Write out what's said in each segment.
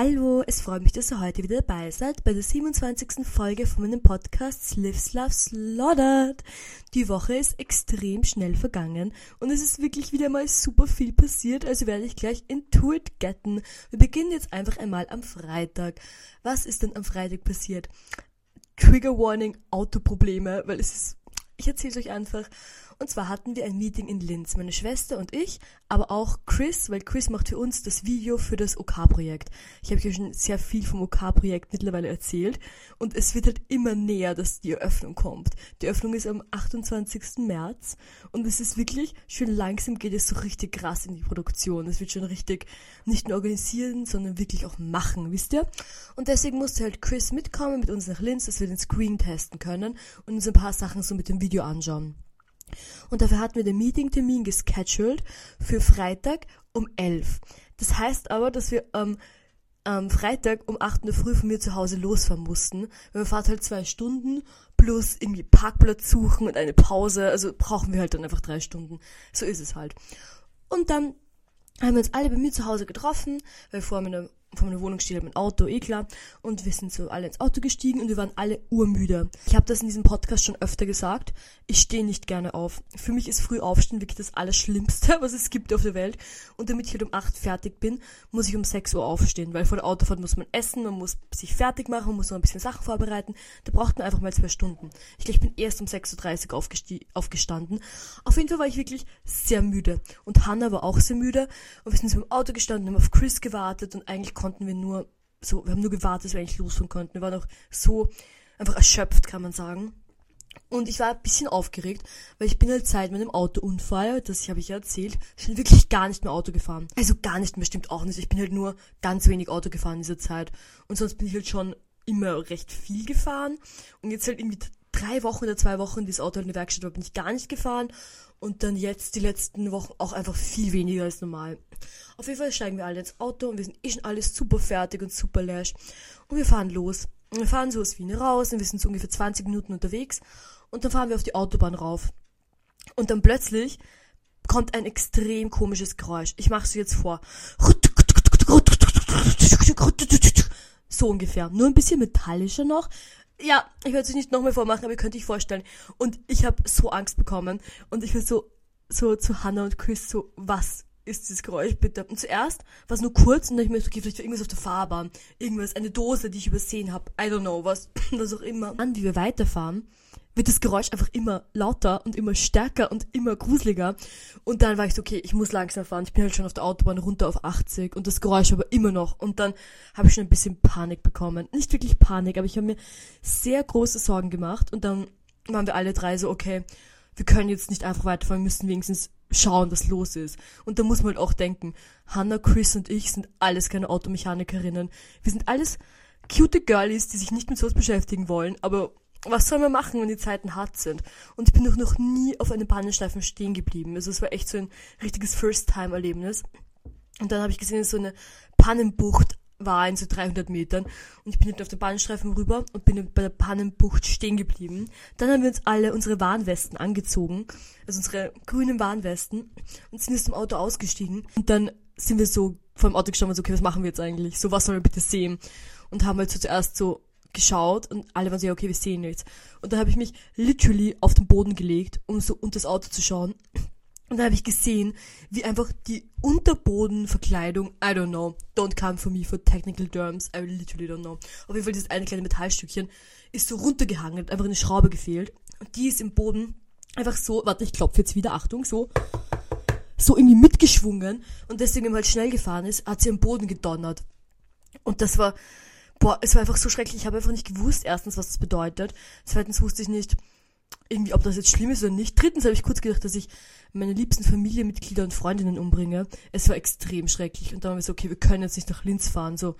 Hallo, es freut mich, dass ihr heute wieder dabei seid bei der 27. Folge von meinem Podcast Lives Love Slaughtered. Die Woche ist extrem schnell vergangen und es ist wirklich wieder mal super viel passiert, also werde ich gleich into it getten. Wir beginnen jetzt einfach einmal am Freitag. Was ist denn am Freitag passiert? Trigger Warning, Autoprobleme, weil es ist, ich erzähle euch einfach. Und zwar hatten wir ein Meeting in Linz, meine Schwester und ich, aber auch Chris, weil Chris macht für uns das Video für das OK-Projekt. ich habe euch schon sehr viel vom OK-Projekt mittlerweile erzählt und es wird halt immer näher, dass die Eröffnung kommt. Die Eröffnung ist am 28. März und es ist wirklich, schön langsam geht es so richtig krass in die Produktion. Es wird schon richtig nicht nur organisieren, sondern wirklich auch machen, wisst ihr? Und deswegen musste halt Chris mitkommen mit uns nach Linz, dass wir den Screen testen können und uns ein paar Sachen so mit dem Video anschauen. Und dafür hatten wir den Meetingtermin gescheduled für Freitag um 11. Das heißt aber, dass wir am ähm, Freitag um 8 Uhr früh von mir zu Hause losfahren mussten. Wir fahren halt zwei Stunden plus irgendwie Parkplatz suchen und eine Pause. Also brauchen wir halt dann einfach drei Stunden. So ist es halt. Und dann haben wir uns alle bei mir zu Hause getroffen, weil vor meiner von meiner Wohnung steht halt mein Auto, eh klar. Und wir sind so alle ins Auto gestiegen und wir waren alle urmüde. Ich habe das in diesem Podcast schon öfter gesagt. Ich stehe nicht gerne auf. Für mich ist früh aufstehen wirklich das Allerschlimmste, was es gibt auf der Welt. Und damit ich halt um 8 fertig bin, muss ich um 6 Uhr aufstehen. Weil vor der Autofahrt muss man essen, man muss sich fertig machen, man muss noch ein bisschen Sachen vorbereiten. Da braucht man einfach mal zwei Stunden. Ich glaube, ich bin erst um 6.30 Uhr aufgestanden. Auf jeden Fall war ich wirklich sehr müde. Und Hannah war auch sehr müde. Und wir sind so im Auto gestanden, haben auf Chris gewartet und eigentlich konnten wir nur so, wir haben nur gewartet, dass wir eigentlich losfahren konnten. Wir waren auch so einfach erschöpft, kann man sagen. Und ich war ein bisschen aufgeregt, weil ich bin halt seit meinem Autounfall, das habe ich ja erzählt, schon wirklich gar nicht mehr Auto gefahren. Also gar nicht mehr, stimmt auch nicht. Ich bin halt nur ganz wenig Auto gefahren in dieser Zeit. Und sonst bin ich halt schon immer recht viel gefahren. Und jetzt halt irgendwie drei Wochen oder zwei Wochen, das Auto halt in der Werkstatt war, bin ich gar nicht gefahren. Und dann jetzt die letzten Wochen auch einfach viel weniger als normal. Auf jeden Fall steigen wir alle ins Auto und wir sind eh schon alles super fertig und super lash. Und wir fahren los. Und wir fahren so aus Wien raus und wir sind so ungefähr 20 Minuten unterwegs. Und dann fahren wir auf die Autobahn rauf. Und dann plötzlich kommt ein extrem komisches Geräusch. Ich mache es jetzt vor. So ungefähr. Nur ein bisschen metallischer noch. Ja, ich werde es nicht nochmal vormachen, aber ihr könnt euch vorstellen. Und ich habe so Angst bekommen. Und ich war so, so zu Hannah und Chris so, was ist dieses Geräusch bitte? Und zuerst war es nur kurz und dann ich mir so, okay, vielleicht irgendwas auf der Fahrbahn. Irgendwas, eine Dose, die ich übersehen habe. I don't know, was, was auch immer. Dann, wie wir weiterfahren, wird das Geräusch einfach immer lauter und immer stärker und immer gruseliger. Und dann war ich so, okay, ich muss langsam fahren. Ich bin halt schon auf der Autobahn runter auf 80 und das Geräusch aber immer noch. Und dann habe ich schon ein bisschen Panik bekommen. Nicht wirklich Panik, aber ich habe mir sehr große Sorgen gemacht. Und dann waren wir alle drei so, okay, wir können jetzt nicht einfach weiterfahren, wir müssen wenigstens schauen, was los ist. Und da muss man halt auch denken, Hannah, Chris und ich sind alles keine Automechanikerinnen. Wir sind alles cute Girlies, die sich nicht mit sowas beschäftigen wollen, aber was soll man machen, wenn die Zeiten hart sind? Und ich bin doch noch nie auf einem Pannenstreifen stehen geblieben. Also es war echt so ein richtiges First-Time-Erlebnis. Und dann habe ich gesehen, dass so eine Pannenbucht war in so 300 Metern. Und ich bin halt auf den Bahnstreifen rüber und bin bei der Pannenbucht stehen geblieben. Dann haben wir uns alle unsere Warnwesten angezogen. Also unsere grünen Warnwesten. Und sind aus dem Auto ausgestiegen. Und dann sind wir so vor dem Auto gestanden und so, okay, was machen wir jetzt eigentlich? So, was sollen wir bitte sehen? Und haben halt so zuerst so geschaut und alle waren so, ja, okay, wir sehen nichts. Und dann habe ich mich literally auf den Boden gelegt, um so unter das Auto zu schauen. Und dann habe ich gesehen, wie einfach die Unterbodenverkleidung, I don't know, don't come for me for technical terms, I literally don't know. Auf jeden Fall dieses eine kleine Metallstückchen ist so runtergehangen, hat einfach eine Schraube gefehlt. Und die ist im Boden einfach so, warte, ich klopfe jetzt wieder, Achtung, so, so irgendwie mitgeschwungen. Und deswegen, wenn man halt schnell gefahren ist, hat sie am Boden gedonnert. Und das war, boah, es war einfach so schrecklich. Ich habe einfach nicht gewusst, erstens, was das bedeutet. Zweitens wusste ich nicht, irgendwie, ob das jetzt schlimm ist oder nicht. Drittens habe ich kurz gedacht, dass ich meine liebsten Familienmitglieder und Freundinnen umbringe. Es war extrem schrecklich. Und dann haben wir so, okay, wir können jetzt nicht nach Linz fahren. So,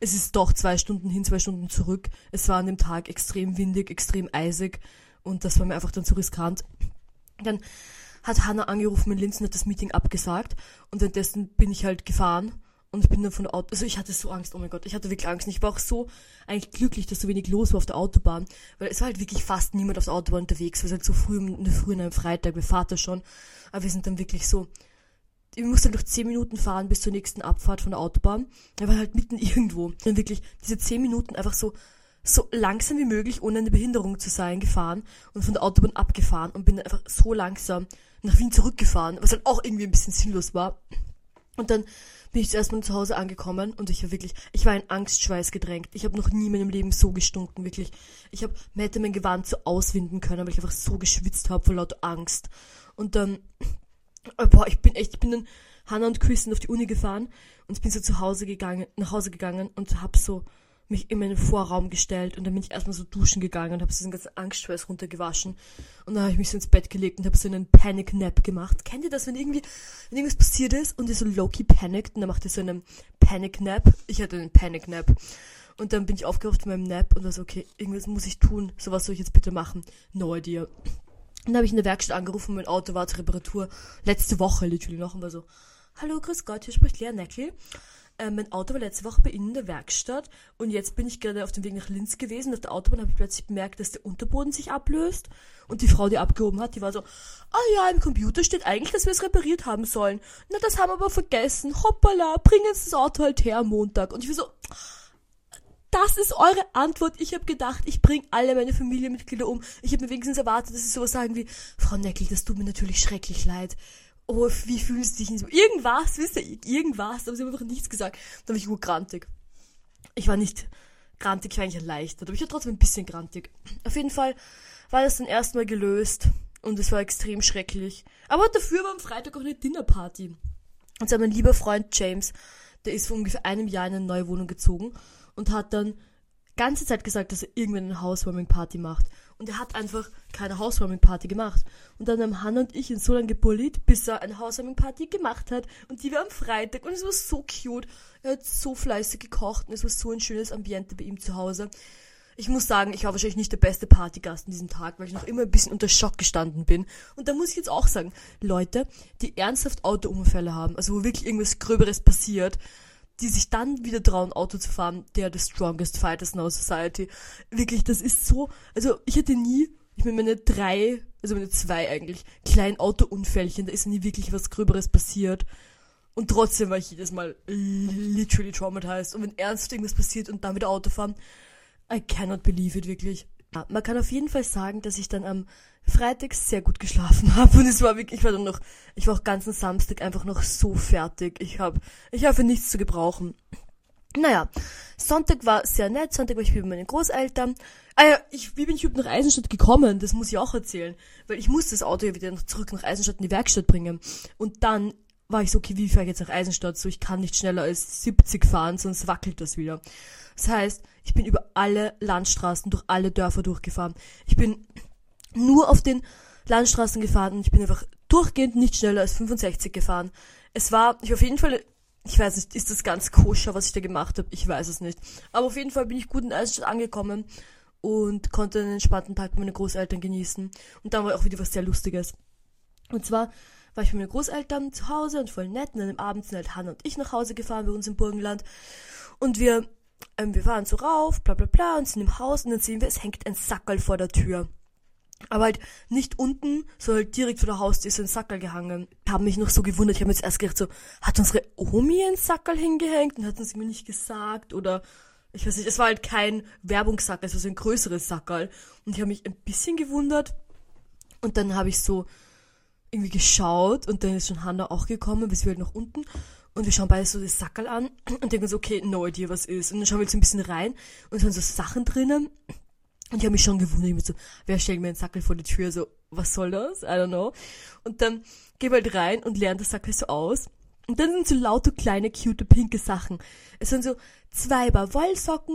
es ist doch zwei Stunden hin, zwei Stunden zurück. Es war an dem Tag extrem windig, extrem eisig. Und das war mir einfach dann zu riskant. Dann hat Hannah angerufen in Linz und hat das Meeting abgesagt. Und währenddessen bin ich halt gefahren und ich bin dann von der Auto, also ich hatte so Angst, oh mein Gott, ich hatte wirklich Angst. Und ich war auch so eigentlich glücklich, dass so wenig los war auf der Autobahn, weil es war halt wirklich fast niemand auf der Autobahn unterwegs, weil es halt so früh Früh an einem Freitag, mein Vater schon. Aber wir sind dann wirklich so ich musste noch 10 Minuten fahren bis zur nächsten Abfahrt von der Autobahn. Er war halt mitten irgendwo. Und wirklich diese 10 Minuten einfach so, so langsam wie möglich, ohne eine Behinderung zu sein, gefahren und von der Autobahn abgefahren und bin einfach so langsam nach Wien zurückgefahren, was halt auch irgendwie ein bisschen sinnlos war. Und dann bin ich zuerst mal zu Hause angekommen und ich war wirklich, ich war in Angstschweiß gedrängt. Ich habe noch nie in meinem Leben so gestunken, wirklich. Ich habe, mir hätte mein Gewand so auswinden können, weil ich einfach so geschwitzt habe vor lauter Angst. Und dann, äh, boah, ich bin echt, ich bin dann Hannah und Chris sind auf die Uni gefahren und ich bin so zu Hause gegangen, nach Hause gegangen und hab so mich in meinen Vorraum gestellt und dann bin ich erstmal so duschen gegangen und habe diesen ganzen Angstschweiß runtergewaschen und dann habe ich mich so ins Bett gelegt und habe so einen Panic Nap gemacht. Kennt ihr das, wenn irgendwie wenn irgendwas passiert ist und ihr so low-key panikt und dann macht ihr so einen Panic Nap? Ich hatte einen Panic Nap. Und dann bin ich aufgewacht von meinem Nap und war so, okay, irgendwas muss ich tun. So was soll ich jetzt bitte machen? No idea. Und dann habe ich in der Werkstatt angerufen, mein Auto war zur Reparatur. Letzte Woche literally noch und war so, hallo, grüß Gott, hier spricht Lea Neckel. Äh, mein Auto war letzte Woche bei Ihnen in der Werkstatt und jetzt bin ich gerade auf dem Weg nach Linz gewesen. Auf der Autobahn habe ich plötzlich bemerkt, dass der Unterboden sich ablöst und die Frau, die abgehoben hat, die war so, ah ja, im Computer steht eigentlich, dass wir es repariert haben sollen. Na, das haben wir aber vergessen. Hoppala, bringen Sie das Auto halt her am Montag. Und ich war so, das ist eure Antwort. Ich habe gedacht, ich bringe alle meine Familienmitglieder um. Ich habe mir wenigstens erwartet, dass sie sowas sagen wie, Frau Neckel, das tut mir natürlich schrecklich leid. Oh, wie fühlst du dich? So? Irgendwas, wisst ihr, irgendwas. Aber sie haben einfach nichts gesagt. Dann war ich gut grantig. Ich war nicht grantig, ich war eigentlich erleichtert. Aber ich war trotzdem ein bisschen grantig. Auf jeden Fall war das dann erstmal gelöst. Und es war extrem schrecklich. Aber dafür war am Freitag auch eine Dinnerparty. Und zwar mein lieber Freund James, der ist vor ungefähr einem Jahr in eine neue Wohnung gezogen und hat dann ganze Zeit gesagt, dass er irgendwann eine Housewarming-Party macht. Und er hat einfach keine Housewarming-Party gemacht. Und dann haben Hannah und ich ihn so lange gebullied, bis er eine Housewarming-Party gemacht hat. Und die war am Freitag und es war so cute. Er hat so fleißig gekocht und es war so ein schönes Ambiente bei ihm zu Hause. Ich muss sagen, ich war wahrscheinlich nicht der beste Partygast an diesem Tag, weil ich noch immer ein bisschen unter Schock gestanden bin. Und da muss ich jetzt auch sagen, Leute, die ernsthaft Autounfälle haben, also wo wirklich irgendwas Gröberes passiert, die sich dann wieder trauen, Auto zu fahren, der the strongest fighters in our society. Wirklich, das ist so, also ich hätte nie, ich meine, meine drei, also meine zwei eigentlich, kleinen Autounfällchen, da ist nie wirklich was Gröberes passiert. Und trotzdem war ich jedes Mal literally traumatized. Und wenn ernst irgendwas passiert und dann wieder Auto fahren, I cannot believe it, wirklich. Ja, man kann auf jeden Fall sagen, dass ich dann am Freitag sehr gut geschlafen habe und es war wirklich, ich war dann noch, ich war auch ganzen Samstag einfach noch so fertig. Ich habe, ich habe für nichts zu gebrauchen. Naja, Sonntag war sehr nett. Sonntag war ich bei meinen Großeltern. Ah ja, ich, wie bin ich überhaupt nach Eisenstadt gekommen? Das muss ich auch erzählen. Weil ich musste das Auto ja wieder zurück nach Eisenstadt in die Werkstatt bringen. Und dann war ich so, okay, wie fahre ich jetzt nach Eisenstadt? So, ich kann nicht schneller als 70 fahren, sonst wackelt das wieder. Das heißt, ich bin über alle Landstraßen, durch alle Dörfer durchgefahren. Ich bin nur auf den Landstraßen gefahren und ich bin einfach durchgehend nicht schneller als 65 gefahren. Es war, ich auf jeden Fall, ich weiß nicht, ist das ganz koscher, was ich da gemacht habe? Ich weiß es nicht. Aber auf jeden Fall bin ich gut in Eisenstadt angekommen und konnte einen entspannten Tag mit meinen Großeltern genießen. Und dann war auch wieder was sehr Lustiges. Und zwar war ich mit meinen Großeltern zu Hause und voll nett. Und dann am Abend sind halt Hannah und ich nach Hause gefahren bei uns im Burgenland. Und wir, ähm, wir fahren so rauf, bla bla bla, und sind im Haus und dann sehen wir, es hängt ein Sackerl vor der Tür. Aber halt nicht unten, sondern halt direkt vor der Haustür ist ein Sackerl gehangen. Haben mich noch so gewundert. Ich habe jetzt erst gedacht, so, hat unsere Omi ein Sackerl hingehängt und hat uns mir nicht gesagt oder ich weiß nicht, es war halt kein Werbungssackerl, es war so ein größeres Sackerl. Und ich habe mich ein bisschen gewundert. Und dann habe ich so irgendwie geschaut und dann ist schon Hannah auch gekommen, bis wir halt nach unten. Und wir schauen beide so das Sackerl an und denken so, okay, no idea, was ist. Und dann schauen wir jetzt ein bisschen rein und es sind so Sachen drinnen. Und ich habe mich schon gewundert, ich mir so, wer stellt mir einen Sackel vor die Tür? So, was soll das? I don't know. Und dann wir halt rein und lernen das Sackel so aus. Und dann sind so laute kleine, cute, pinke Sachen. Es sind so zwei Bar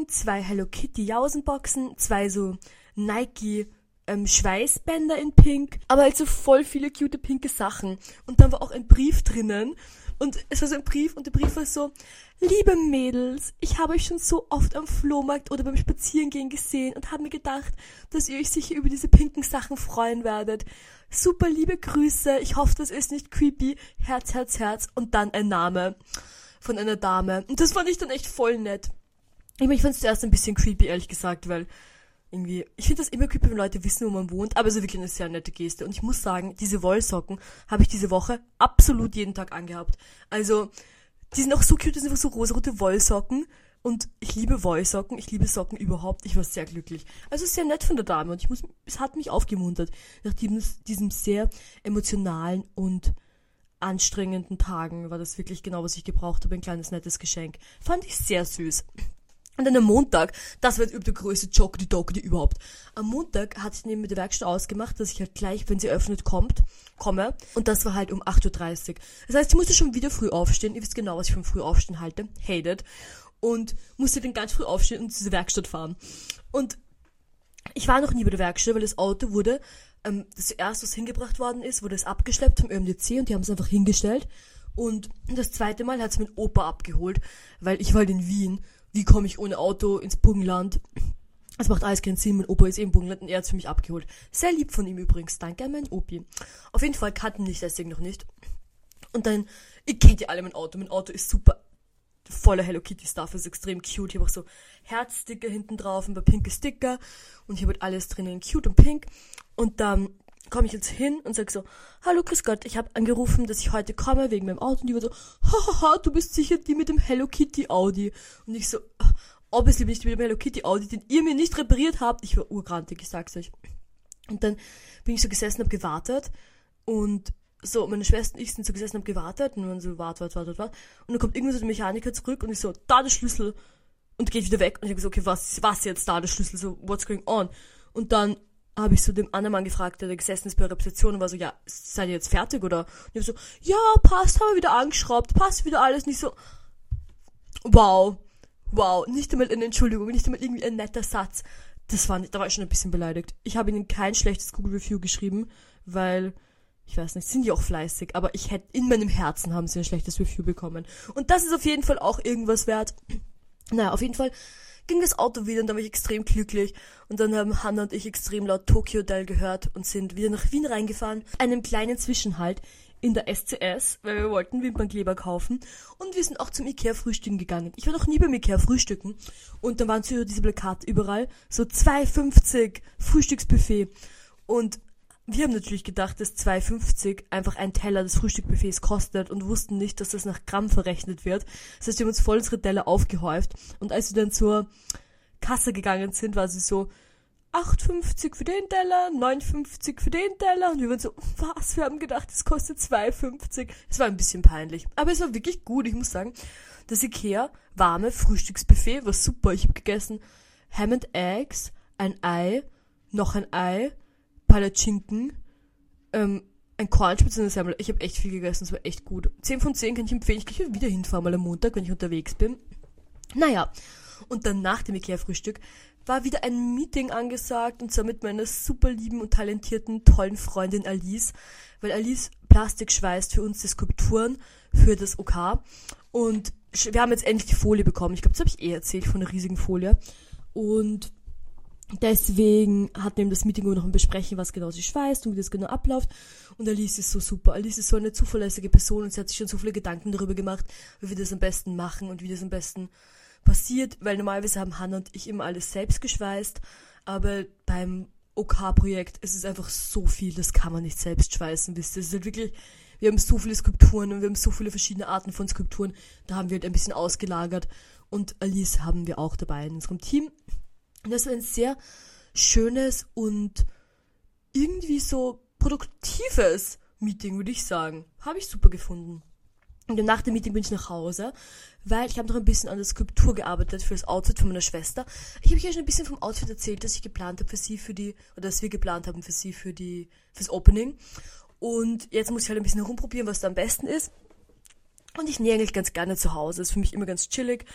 zwei Hello Kitty Jausenboxen, zwei so Nike ähm, Schweißbänder in pink, aber halt so voll viele cute pinke Sachen. Und dann war auch ein Brief drinnen. Und es war so ein Brief und der Brief war so, Liebe Mädels, ich habe euch schon so oft am Flohmarkt oder beim Spazierengehen gesehen und habe mir gedacht, dass ihr euch sicher über diese pinken Sachen freuen werdet. Super liebe Grüße, ich hoffe, das ist nicht creepy. Herz, Herz, Herz und dann ein Name von einer Dame. Und das fand ich dann echt voll nett. Ich, meine, ich fand es zuerst ein bisschen creepy, ehrlich gesagt, weil irgendwie, ich finde das immer creepy, wenn Leute wissen, wo man wohnt, aber es ist wirklich eine sehr nette Geste. Und ich muss sagen, diese Wollsocken habe ich diese Woche absolut jeden Tag angehabt. Also, die sind auch so cute, das sind einfach so rosarote Wollsocken. Und ich liebe Wollsocken, ich liebe Socken überhaupt. Ich war sehr glücklich. Also sehr nett von der Dame und ich muss, es hat mich aufgemuntert. Nach diesem, diesem sehr emotionalen und anstrengenden Tagen war das wirklich genau, was ich gebraucht habe. Ein kleines nettes Geschenk. Fand ich sehr süß. Und dann am Montag, das war jetzt der größte Joke, die überhaupt. Am Montag hat ich neben mit der Werkstatt ausgemacht, dass ich halt gleich, wenn sie öffnet, kommt, komme. Und das war halt um 8.30 Uhr. Das heißt, ich musste schon wieder früh aufstehen. Ihr wisst genau, was ich vom früh aufstehen halte. Hated. Und musste dann ganz früh aufstehen und diese Werkstatt fahren. Und ich war noch nie bei der Werkstatt, weil das Auto wurde, ähm, das erste, was hingebracht worden ist, wurde es abgeschleppt vom ÖMDC und die haben es einfach hingestellt. Und das zweite Mal hat es mein Opa abgeholt, weil ich war halt in Wien wie komme ich ohne Auto ins Burgenland? Es macht alles keinen Sinn, mein Opa ist eben Burgenland und er hat es für mich abgeholt. Sehr lieb von ihm übrigens, danke an meinen Opi. Auf jeden Fall kannten mich deswegen noch nicht. Und dann, ihr kennt ja alle mein Auto, mein Auto ist super voller Hello Kitty Stuff, ist extrem cute. Ich habe auch so Herzsticker hinten drauf, ein paar pinke Sticker und ich habe halt alles drinnen cute und pink. Und dann komme ich jetzt hin und sag so, hallo Chris Gott, ich habe angerufen, dass ich heute komme wegen meinem Auto und die war so, hahaha, du bist sicher die mit dem Hello Kitty Audi. Und ich so, obviously bin ich die mit dem Hello Kitty Audi, den ihr mir nicht repariert habt. Ich war urgrantig, ich sag's euch. Und dann bin ich so gesessen, hab gewartet und so, meine Schwester und ich sind so gesessen, hab gewartet und dann so, wart, wart, wart, wart. Und dann kommt irgendwann so der Mechaniker zurück und ich so, da der Schlüssel und geht wieder weg und ich hab so, okay, was, was jetzt da der Schlüssel, so, what's going on? Und dann habe ich so dem anderen Mann gefragt, der da gesessen ist bei Rezeption und war so, ja, seid ihr jetzt fertig oder? Und ich so, ja, passt, haben wir wieder angeschraubt, passt wieder alles. Nicht so, wow, wow, nicht einmal eine Entschuldigung, nicht einmal irgendwie ein netter Satz. Das war, da war ich schon ein bisschen beleidigt. Ich habe ihnen kein schlechtes Google Review geschrieben, weil, ich weiß nicht, sind die auch fleißig, aber ich hätte, in meinem Herzen haben sie ein schlechtes Review bekommen. Und das ist auf jeden Fall auch irgendwas wert. Naja, auf jeden Fall ging das Auto wieder und da war ich extrem glücklich. Und dann haben Hannah und ich extrem laut Tokyo Hotel gehört und sind wieder nach Wien reingefahren. Einem kleinen Zwischenhalt in der SCS, weil wir wollten Wimpernkleber kaufen. Und wir sind auch zum Ikea frühstücken gegangen. Ich war noch nie beim Ikea frühstücken. Und da waren so diese Plakate überall. So 2,50 Frühstücksbuffet. Und wir haben natürlich gedacht, dass 2,50 einfach ein Teller des Frühstückbuffets kostet und wussten nicht, dass das nach Gramm verrechnet wird. Das heißt, wir haben uns voll unsere Teller aufgehäuft. Und als wir dann zur Kasse gegangen sind, war sie so, 8,50 für den Teller, 9,50 für den Teller. Und wir waren so, was? Wir haben gedacht, es kostet 2,50. Es war ein bisschen peinlich. Aber es war wirklich gut, ich muss sagen. Das Ikea warme Frühstücksbuffet war super. Ich habe gegessen Ham and Eggs, ein Ei, noch ein Ei, Palatschinken, ähm, ein Kornspitz und Semmel. Ich habe echt viel gegessen, es war echt gut. 10 von 10 kann ich empfehlen. Ich kann wieder hinfahren, mal am Montag, wenn ich unterwegs bin. Naja, und dann nach dem Ikea-Frühstück war wieder ein Meeting angesagt und zwar mit meiner super lieben und talentierten, tollen Freundin Alice, weil Alice Plastik schweißt für uns die Skulpturen für das OK und wir haben jetzt endlich die Folie bekommen. Ich glaube, das habe ich eh erzählt von der riesigen Folie und Deswegen hatten wir das Meeting, wo wir noch ein besprechen, was genau sie schweißt und wie das genau abläuft. Und Alice ist so super. Alice ist so eine zuverlässige Person und sie hat sich schon so viele Gedanken darüber gemacht, wie wir das am besten machen und wie das am besten passiert, weil normalerweise haben Hannah und ich immer alles selbst geschweißt, aber beim OK-Projekt ist es einfach so viel, das kann man nicht selbst schweißen, wisst ihr. Es ist halt wirklich, wir haben so viele Skulpturen und wir haben so viele verschiedene Arten von Skulpturen, da haben wir halt ein bisschen ausgelagert und Alice haben wir auch dabei in unserem Team. Und das war ein sehr schönes und irgendwie so produktives Meeting, würde ich sagen. Habe ich super gefunden. Und nach dem Meeting bin ich nach Hause, weil ich habe noch ein bisschen an der Skulptur gearbeitet für das Outfit von meiner Schwester. Ich habe euch schon ein bisschen vom Outfit erzählt, das ich geplant habe für sie für die, oder dass wir geplant haben für sie für die, fürs Opening. Und jetzt muss ich halt ein bisschen herumprobieren, was da am besten ist. Und ich nähe eigentlich ganz gerne zu Hause. Ist für mich immer ganz chillig.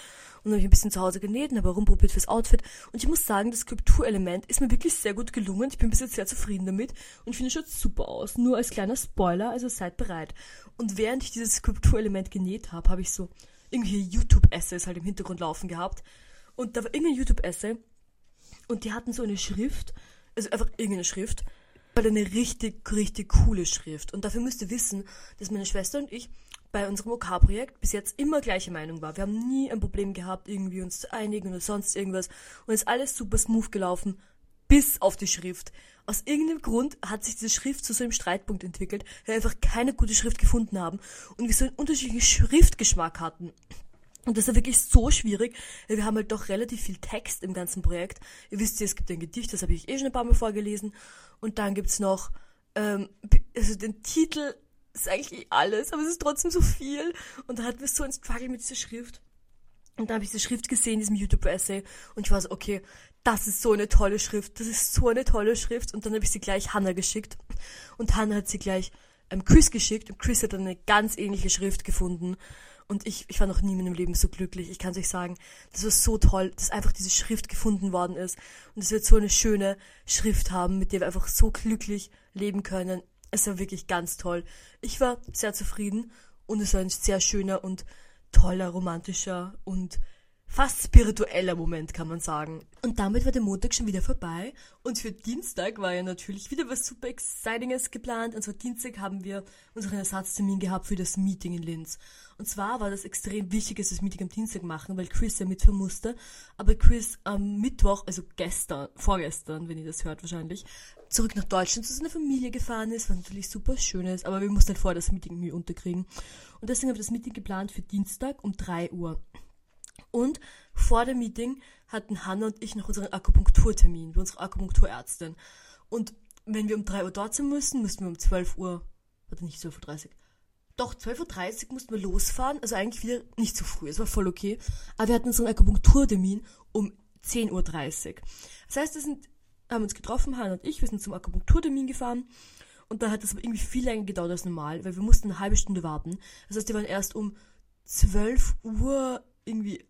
Und dann habe ich ein bisschen zu Hause genäht und habe rumprobiert fürs Outfit. Und ich muss sagen, das Skulpturelement ist mir wirklich sehr gut gelungen. Ich bin bis jetzt sehr zufrieden damit und finde, es schaut super aus. Nur als kleiner Spoiler, also seid bereit. Und während ich dieses Skulpturelement genäht habe, habe ich so irgendwelche YouTube-Essays halt im Hintergrund laufen gehabt. Und da war irgendein YouTube-Essay und die hatten so eine Schrift, also einfach irgendeine Schrift, aber eine richtig, richtig coole Schrift. Und dafür müsst ihr wissen, dass meine Schwester und ich bei unserem OK-Projekt bis jetzt immer gleiche Meinung war. Wir haben nie ein Problem gehabt, irgendwie uns zu einigen oder sonst irgendwas. Und ist alles super smooth gelaufen, bis auf die Schrift. Aus irgendeinem Grund hat sich diese Schrift zu so einem Streitpunkt entwickelt, weil wir einfach keine gute Schrift gefunden haben und wir so einen unterschiedlichen Schriftgeschmack hatten. Und das ist wirklich so schwierig, weil wir haben halt doch relativ viel Text im ganzen Projekt. Ihr wisst ja, es gibt ein Gedicht, das habe ich eh schon ein paar Mal vorgelesen. Und dann gibt's noch, ähm, also den Titel ist eigentlich alles, aber es ist trotzdem so viel. Und da hatten wir so ein Struggle mit dieser Schrift. Und dann habe ich diese Schrift gesehen, diesem YouTube-Essay, und ich war so, okay, das ist so eine tolle Schrift, das ist so eine tolle Schrift. Und dann habe ich sie gleich Hannah geschickt. Und Hannah hat sie gleich ähm, Chris geschickt und Chris hat dann eine ganz ähnliche Schrift gefunden. Und ich, ich war noch nie in meinem Leben so glücklich. Ich kann es euch sagen, das war so toll, dass einfach diese Schrift gefunden worden ist. Und dass wir jetzt so eine schöne Schrift haben, mit der wir einfach so glücklich leben können. Es war wirklich ganz toll. Ich war sehr zufrieden und es war ein sehr schöner und toller, romantischer und fast spiritueller Moment, kann man sagen. Und damit war der Montag schon wieder vorbei. Und für Dienstag war ja natürlich wieder was super Excitinges geplant. Und zwar Dienstag haben wir unseren Ersatztermin gehabt für das Meeting in Linz. Und zwar war das extrem wichtig, dass wir das Meeting am Dienstag machen, weil Chris ja mitfahren musste. Aber Chris am Mittwoch, also gestern, vorgestern, wenn ihr das hört wahrscheinlich, zurück nach Deutschland zu seiner Familie gefahren ist, was natürlich super schön ist. Aber wir mussten halt vorher das Meeting irgendwie unterkriegen. Und deswegen haben wir das Meeting geplant für Dienstag um 3 Uhr. Und vor dem Meeting hatten Hannah und ich noch unseren Akupunkturtermin bei unserer Akupunkturärztin. Und wenn wir um 3 Uhr dort sein müssen, müssten wir um 12 Uhr, warte nicht 12.30 Uhr, doch 12.30 Uhr mussten wir losfahren, also eigentlich wieder nicht zu früh, es war voll okay. Aber wir hatten unseren Akupunkturtermin um 10.30 Uhr. Das heißt, wir sind, haben uns getroffen, Hannah und ich, wir sind zum Akupunkturtermin gefahren. Und dann hat das irgendwie viel länger gedauert als normal, weil wir mussten eine halbe Stunde warten. Das heißt, die waren erst um 12 Uhr irgendwie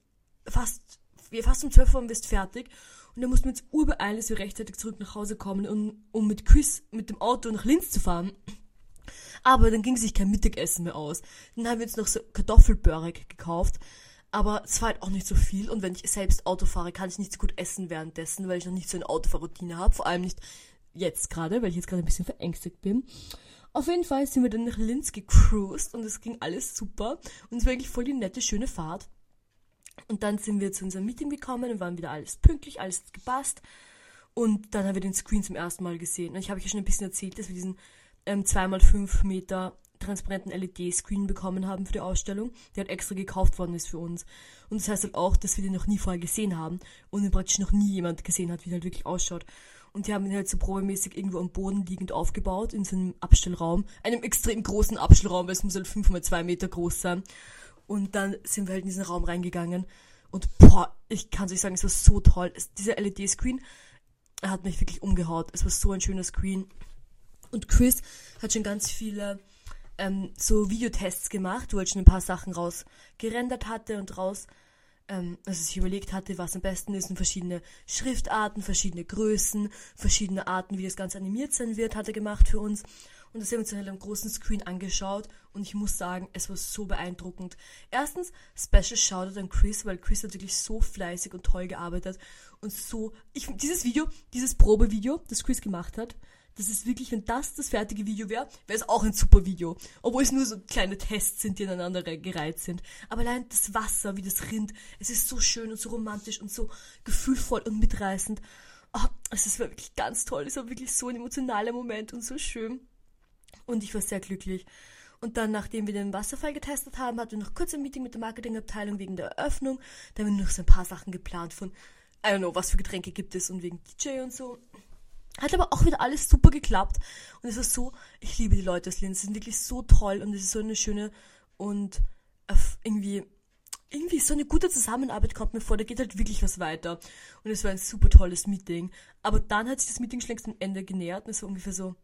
fast, wir fast um 12 Uhr waren wir fertig. Und dann mussten wir uns urbeeilen, dass wir rechtzeitig zurück nach Hause kommen, um, um mit Chris mit dem Auto nach Linz zu fahren. Aber dann ging sich kein Mittagessen mehr aus. Dann haben wir uns noch so Kartoffelbörek gekauft. Aber es war halt auch nicht so viel. Und wenn ich selbst Auto fahre, kann ich nicht so gut essen währenddessen, weil ich noch nicht so eine Autofahrroutine habe. Vor allem nicht jetzt gerade, weil ich jetzt gerade ein bisschen verängstigt bin. Auf jeden Fall sind wir dann nach Linz gecruised und es ging alles super. Und es war eigentlich voll die nette, schöne Fahrt. Und dann sind wir zu unserem Meeting gekommen und waren wieder alles pünktlich, alles gepasst. Und dann haben wir den Screen zum ersten Mal gesehen. Und ich habe euch ja schon ein bisschen erzählt, dass wir diesen ähm, 2x5 Meter transparenten LED-Screen bekommen haben für die Ausstellung, der halt extra gekauft worden ist für uns. Und das heißt halt auch, dass wir den noch nie vorher gesehen haben und den praktisch noch nie jemand gesehen hat, wie der halt wirklich ausschaut. Und die haben ihn halt so probemäßig irgendwo am Boden liegend aufgebaut, in so einem Abstellraum. Einem extrem großen Abstellraum, weil es muss halt 5x2 Meter groß sein. Und dann sind wir halt in diesen Raum reingegangen. Und boah, ich kann es euch sagen, es war so toll. Es, dieser LED-Screen hat mich wirklich umgehaut. Es war so ein schöner Screen. Und Chris hat schon ganz viele ähm, so Videotests gemacht, wo er schon ein paar Sachen rausgerendert hatte und raus, ähm, also sich überlegt hatte, was am besten ist und verschiedene Schriftarten, verschiedene Größen, verschiedene Arten, wie das Ganze animiert sein wird, hat er gemacht für uns. Und das haben wir uns dann halt am großen Screen angeschaut und ich muss sagen, es war so beeindruckend. Erstens, Special Shoutout an Chris, weil Chris hat wirklich so fleißig und toll gearbeitet und so, ich, dieses Video, dieses Probevideo, das Chris gemacht hat, das ist wirklich, wenn das das fertige Video wäre, wäre es auch ein super Video. Obwohl es nur so kleine Tests sind, die ineinander gereiht sind. Aber allein das Wasser, wie das rinnt, es ist so schön und so romantisch und so gefühlvoll und mitreißend. Oh, es ist wirklich ganz toll. Es war wirklich so ein emotionaler Moment und so schön. Und ich war sehr glücklich. Und dann, nachdem wir den Wasserfall getestet haben, hatten wir noch kurz ein Meeting mit der Marketingabteilung wegen der Eröffnung. Da haben wir noch so ein paar Sachen geplant von, I don't know, was für Getränke gibt es und wegen DJ und so. Hat aber auch wieder alles super geklappt. Und es war so, ich liebe die Leute aus Linz. Sie sind wirklich so toll und es ist so eine schöne und irgendwie, irgendwie so eine gute Zusammenarbeit kommt mir vor. Da geht halt wirklich was weiter. Und es war ein super tolles Meeting. Aber dann hat sich das Meeting schon längst am Ende genähert. Und es war ungefähr so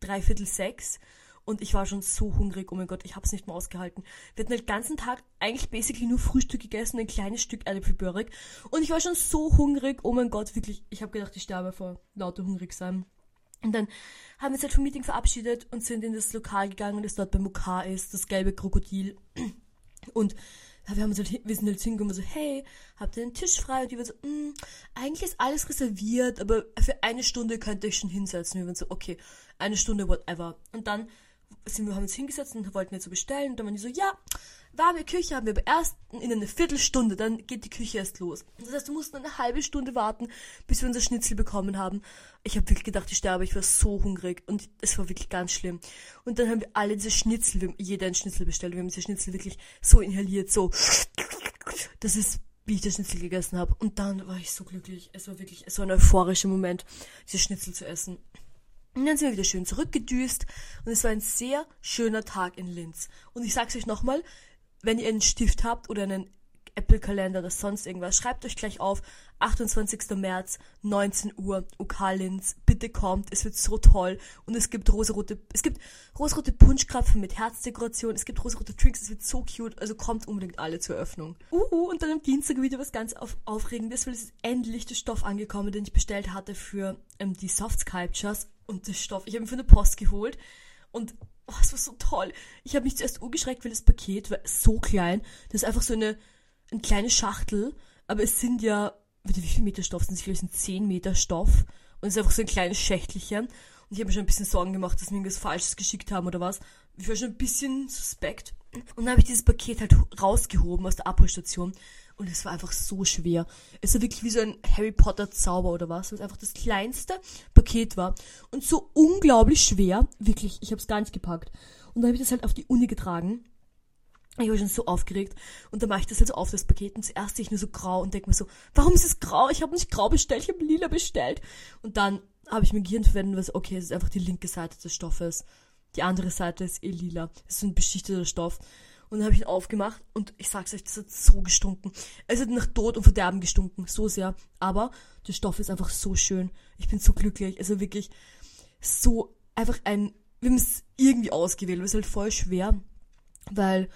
dreiviertel sechs. Und ich war schon so hungrig, oh mein Gott, ich hab's nicht mehr ausgehalten. Wir hatten den ganzen Tag eigentlich basically nur Frühstück gegessen, ein kleines Stück Erdäpfelbörrig. Und ich war schon so hungrig, oh mein Gott, wirklich. Ich habe gedacht, ich sterbe vor lauter hungrig sein. Und dann haben wir uns halt vom Meeting verabschiedet und sind in das Lokal gegangen, das dort beim OK ist, das gelbe Krokodil. Und wir, haben halt, wir sind halt hingekommen so, hey, habt ihr einen Tisch frei? Und die waren so, mm, eigentlich ist alles reserviert, aber für eine Stunde könnt ihr euch schon hinsetzen. Wir waren so, okay, eine Stunde, whatever. Und dann sind wir, haben uns hingesetzt und wollten jetzt so bestellen. Und dann waren die so, ja, Warme Küche haben wir aber erst in einer Viertelstunde, dann geht die Küche erst los. Das heißt, wir mussten eine halbe Stunde warten, bis wir unser Schnitzel bekommen haben. Ich habe wirklich gedacht, ich sterbe, ich war so hungrig und es war wirklich ganz schlimm. Und dann haben wir alle diese Schnitzel, jeder ein Schnitzel bestellt. Wir haben diese Schnitzel wirklich so inhaliert, so. Das ist wie ich das Schnitzel gegessen habe. Und dann war ich so glücklich. Es war wirklich so ein euphorischer Moment, diese Schnitzel zu essen. Und dann sind wir wieder schön zurückgedüst und es war ein sehr schöner Tag in Linz. Und ich sag's euch nochmal, wenn ihr einen Stift habt oder einen Apple-Kalender oder sonst irgendwas, schreibt euch gleich auf, 28. März, 19 Uhr, UK Linz, bitte kommt, es wird so toll und es gibt rosarote, es gibt rosarote Punschkrapfen mit Herzdekoration, es gibt rosarote Drinks, es wird so cute, also kommt unbedingt alle zur Eröffnung. Uh, und dann am Dienstag wieder was ganz auf, Aufregendes, weil es ist endlich der Stoff angekommen, den ich bestellt hatte für ähm, die Soft Sculptures und der Stoff, ich habe ihn von der Post geholt und oh, es war so toll. Ich habe mich zuerst urgeschreckt, weil das Paket war so klein, das ist einfach so eine eine kleine Schachtel, aber es sind ja, wie viel Meter Stoff sind es? Ich glaube, es sind 10 Meter Stoff. Und es ist einfach so ein kleines Schächtelchen. Und ich habe mir schon ein bisschen Sorgen gemacht, dass wir irgendwas Falsches geschickt haben oder was. Ich war schon ein bisschen suspekt. Und dann habe ich dieses Paket halt rausgehoben aus der Abholstation. Und es war einfach so schwer. Es war wirklich wie so ein Harry Potter Zauber oder was, es einfach das kleinste Paket war. Und so unglaublich schwer. Wirklich, ich habe es gar nicht gepackt. Und dann habe ich das halt auf die Uni getragen. Ich war schon so aufgeregt und dann mache ich das halt so auf, das Paket und zuerst sehe ich nur so grau und denke mir so, warum ist es grau? Ich habe nicht grau bestellt, ich habe lila bestellt. Und dann habe ich mir Gehirn verwendet was, okay, es ist einfach die linke Seite des Stoffes. Die andere Seite ist eh lila. Es ist so ein beschichteter Stoff. Und dann habe ich ihn aufgemacht und ich sag's euch, das hat so gestunken. Es hat nach Tod und Verderben gestunken, so sehr. Aber der Stoff ist einfach so schön. Ich bin so glücklich. Also wirklich so einfach ein, wir haben es irgendwie ausgewählt. Es ist halt voll schwer, weil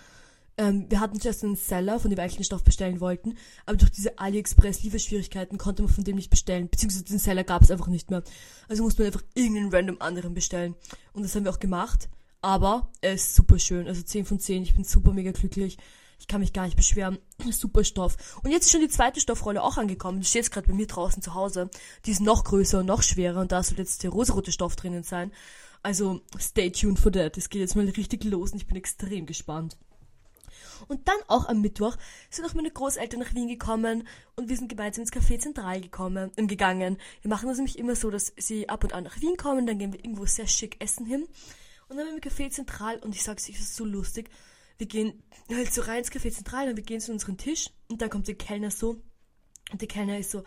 ähm, wir hatten zuerst einen Seller, von dem wir Stoff bestellen wollten, aber durch diese AliExpress-Lieferschwierigkeiten konnte man von dem nicht bestellen, beziehungsweise den Seller gab es einfach nicht mehr. Also musste man einfach irgendeinen random anderen bestellen. Und das haben wir auch gemacht, aber er ist super schön, also 10 von 10, ich bin super mega glücklich. Ich kann mich gar nicht beschweren. Super Stoff. Und jetzt ist schon die zweite Stoffrolle auch angekommen. Die steht jetzt gerade bei mir draußen zu Hause. Die ist noch größer und noch schwerer und da soll jetzt der rosarote Stoff drinnen sein. Also stay tuned for that. Es geht jetzt mal richtig los und ich bin extrem gespannt. Und dann auch am Mittwoch sind auch meine Großeltern nach Wien gekommen und wir sind gemeinsam ins Café Zentral gekommen, äh, gegangen. Wir machen das nämlich immer so, dass sie ab und an nach Wien kommen, dann gehen wir irgendwo sehr schick essen hin. Und dann im Café Zentral und ich sag's das ist so lustig. Wir gehen halt so rein ins Café Zentral und wir gehen zu unserem Tisch und dann kommt der Kellner so und der Kellner ist so,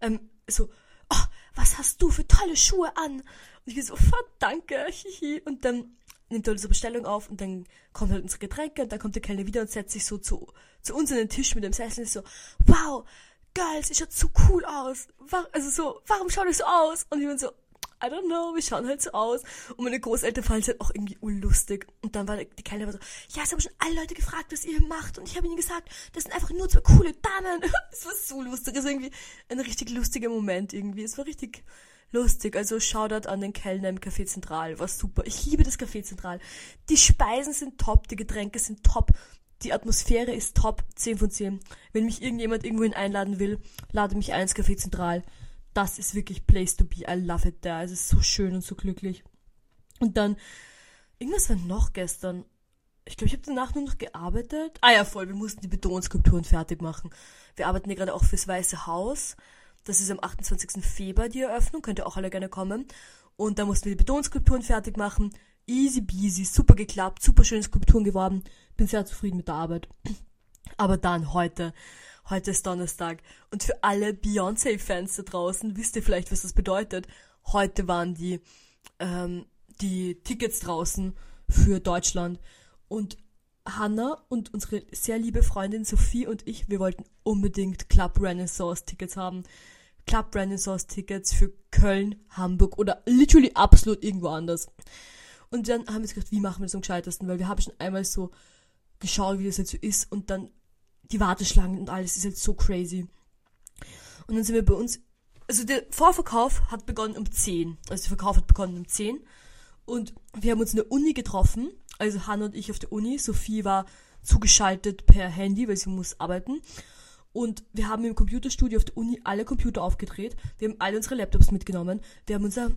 ähm, so, oh, was hast du für tolle Schuhe an? Und ich so, danke, hihi. Und dann nimmt er unsere Bestellung auf und dann kommen halt unsere Getränke und dann kommt der Kellner wieder und setzt sich so zu, zu uns in den Tisch mit dem Sessel und ist so, wow, Girls, ihr schaut so cool aus. Also so, warum schaut ihr so aus? Und ich bin so, I don't know, wir schauen halt so aus. Und meine Großeltern fanden es halt auch irgendwie unlustig. Und dann war die Kellner so, ja, es haben schon alle Leute gefragt, was ihr macht. Und ich habe ihnen gesagt, das sind einfach nur zwei coole Damen. Es war so lustig. Es war irgendwie ein richtig lustiger Moment irgendwie. Es war richtig, lustig. Also Shoutout an den Kellner im Café Zentral. War super. Ich liebe das Café Zentral. Die Speisen sind top, die Getränke sind top. Die Atmosphäre ist top, 10 von 10. Wenn mich irgendjemand irgendwohin einladen will, lade mich ein ins Café Zentral. Das ist wirklich place to be. I love it there. Es ist so schön und so glücklich. Und dann, irgendwas war noch gestern. Ich glaube, ich habe danach nur noch gearbeitet. Ah ja, voll, wir mussten die Betonskulpturen fertig machen. Wir arbeiten hier gerade auch fürs Weiße Haus. Das ist am 28. Februar die Eröffnung, könnt ihr auch alle gerne kommen. Und da mussten wir die Betonskulpturen fertig machen. Easy peasy, super geklappt, super schöne Skulpturen geworden. Bin sehr zufrieden mit der Arbeit. Aber dann heute, heute ist Donnerstag. Und für alle Beyoncé-Fans da draußen, wisst ihr vielleicht, was das bedeutet. Heute waren die, ähm, die Tickets draußen für Deutschland. Und Hannah und unsere sehr liebe Freundin Sophie und ich, wir wollten unbedingt Club Renaissance Tickets haben. Club Renaissance Tickets für Köln, Hamburg oder literally absolut irgendwo anders. Und dann haben wir uns gedacht, wie machen wir das am gescheitesten, weil wir haben schon einmal so geschaut, wie das jetzt so ist und dann die Warteschlangen und alles ist halt so crazy. Und dann sind wir bei uns, also der Vorverkauf hat begonnen um 10. Also der Verkauf hat begonnen um 10. Und wir haben uns in der Uni getroffen, also Hannah und ich auf der Uni. Sophie war zugeschaltet per Handy, weil sie muss arbeiten. Und wir haben im Computerstudio auf der Uni alle Computer aufgedreht. Wir haben alle unsere Laptops mitgenommen. Wir haben unser,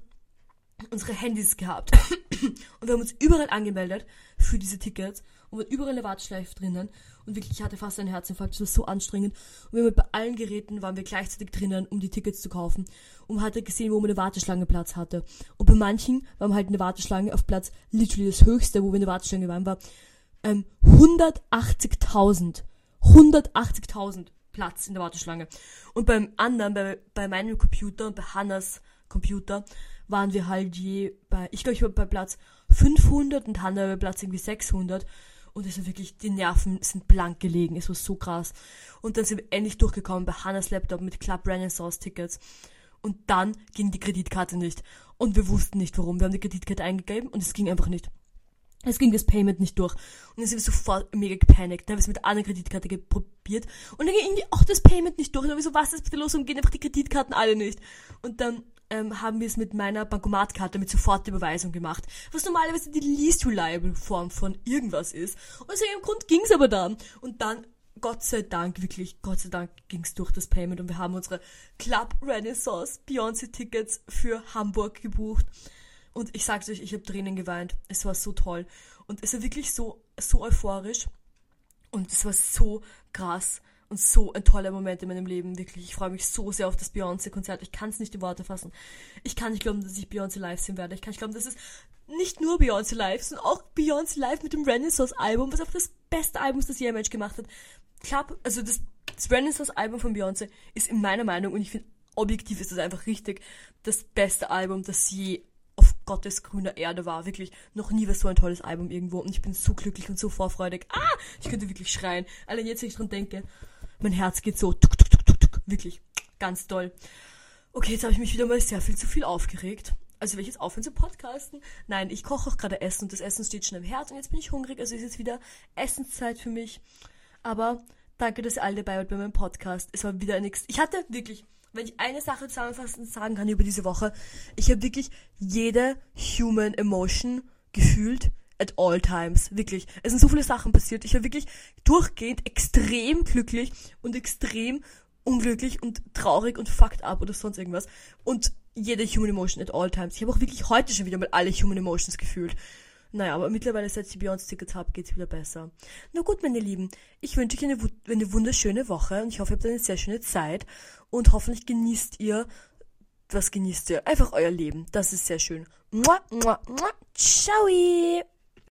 unsere Handys gehabt. und wir haben uns überall angemeldet für diese Tickets. Und überall eine Warteschleife drinnen. Und wirklich, ich hatte fast einen Herzinfarkt, das war so anstrengend. Und wir haben bei allen Geräten waren wir gleichzeitig drinnen, um die Tickets zu kaufen. Und man hatte gesehen, wo man eine Warteschlange Platz hatte. Und bei manchen war man halt eine Warteschlange auf Platz, literally das höchste, wo wir eine Warteschlange waren, war ähm, 180.000. 180.000 Platz in der Warteschlange. Und beim anderen, bei, bei meinem Computer und bei Hannas Computer, waren wir halt je bei, ich glaube, ich war bei Platz 500 und Hanna bei Platz irgendwie 600. Und es war wirklich, die Nerven sind blank gelegen. Es war so krass. Und dann sind wir endlich durchgekommen bei Hannas Laptop mit Club Renaissance Tickets. Und dann ging die Kreditkarte nicht. Und wir wussten nicht warum. Wir haben die Kreditkarte eingegeben und es ging einfach nicht. Es ging das Payment nicht durch. Und dann sind wir sofort mega gepanikt. Dann haben wir es mit einer Kreditkarte probiert. Und dann ging irgendwie auch das Payment nicht durch. Und dann haben wir so, was ist bitte los? Und gehen einfach die Kreditkarten alle nicht. Und dann ähm, haben wir es mit meiner Bankomatkarte mit Sofortüberweisung gemacht, was normalerweise die least reliable Form von irgendwas ist. Und aus irgendeinem Grund ging es aber dann. Und dann, Gott sei Dank, wirklich, Gott sei Dank ging es durch das Payment und wir haben unsere Club Renaissance Beyoncé Tickets für Hamburg gebucht. Und ich sag's euch, ich habe Tränen geweint. Es war so toll. Und es war wirklich so, so euphorisch. Und es war so krass und so ein toller Moment in meinem Leben, wirklich. Ich freue mich so sehr auf das Beyoncé-Konzert. Ich kann es nicht in Worte fassen. Ich kann nicht glauben, dass ich Beyoncé live sehen werde. Ich kann nicht glauben, dass es nicht nur Beyoncé live, sondern auch Beyoncé live mit dem Renaissance-Album, was auch das beste Album ist, das je ein Mensch gemacht hat. Club, also das, das Renaissance-Album von Beyoncé ist in meiner Meinung, und ich finde, objektiv ist das einfach richtig, das beste Album, das je auf Gottes grüner Erde war. Wirklich, noch nie war so ein tolles Album irgendwo. Und ich bin so glücklich und so vorfreudig. Ah, ich könnte wirklich schreien. Allein jetzt, wenn ich dran denke. Mein Herz geht so. Tuk, tuk, tuk, tuk, tuk. Wirklich, ganz toll. Okay, jetzt habe ich mich wieder mal sehr viel zu viel aufgeregt. Also will ich jetzt aufhören zu podcasten? Nein, ich koche auch gerade Essen und das Essen steht schon im Herd und jetzt bin ich hungrig. Also ist jetzt wieder Essenszeit für mich. Aber danke, dass ihr alle dabei wart bei meinem Podcast. Es war wieder nichts. Ich hatte wirklich wenn ich eine Sache zusammenfassend sagen kann über diese Woche, ich habe wirklich jede Human Emotion gefühlt at all times. Wirklich. Es sind so viele Sachen passiert. Ich war wirklich durchgehend extrem glücklich und extrem unglücklich und traurig und fucked up oder sonst irgendwas. Und jede Human Emotion at all times. Ich habe auch wirklich heute schon wieder mal alle Human Emotions gefühlt. Naja, aber mittlerweile, seit ich Beyoncé-Tickets habe, geht's wieder besser. Na gut, meine Lieben, ich wünsche euch eine, eine wunderschöne Woche und ich hoffe, ihr habt eine sehr schöne Zeit und hoffentlich genießt ihr, was genießt ihr? Einfach euer Leben. Das ist sehr schön. Mua, mua, mua. Ciao!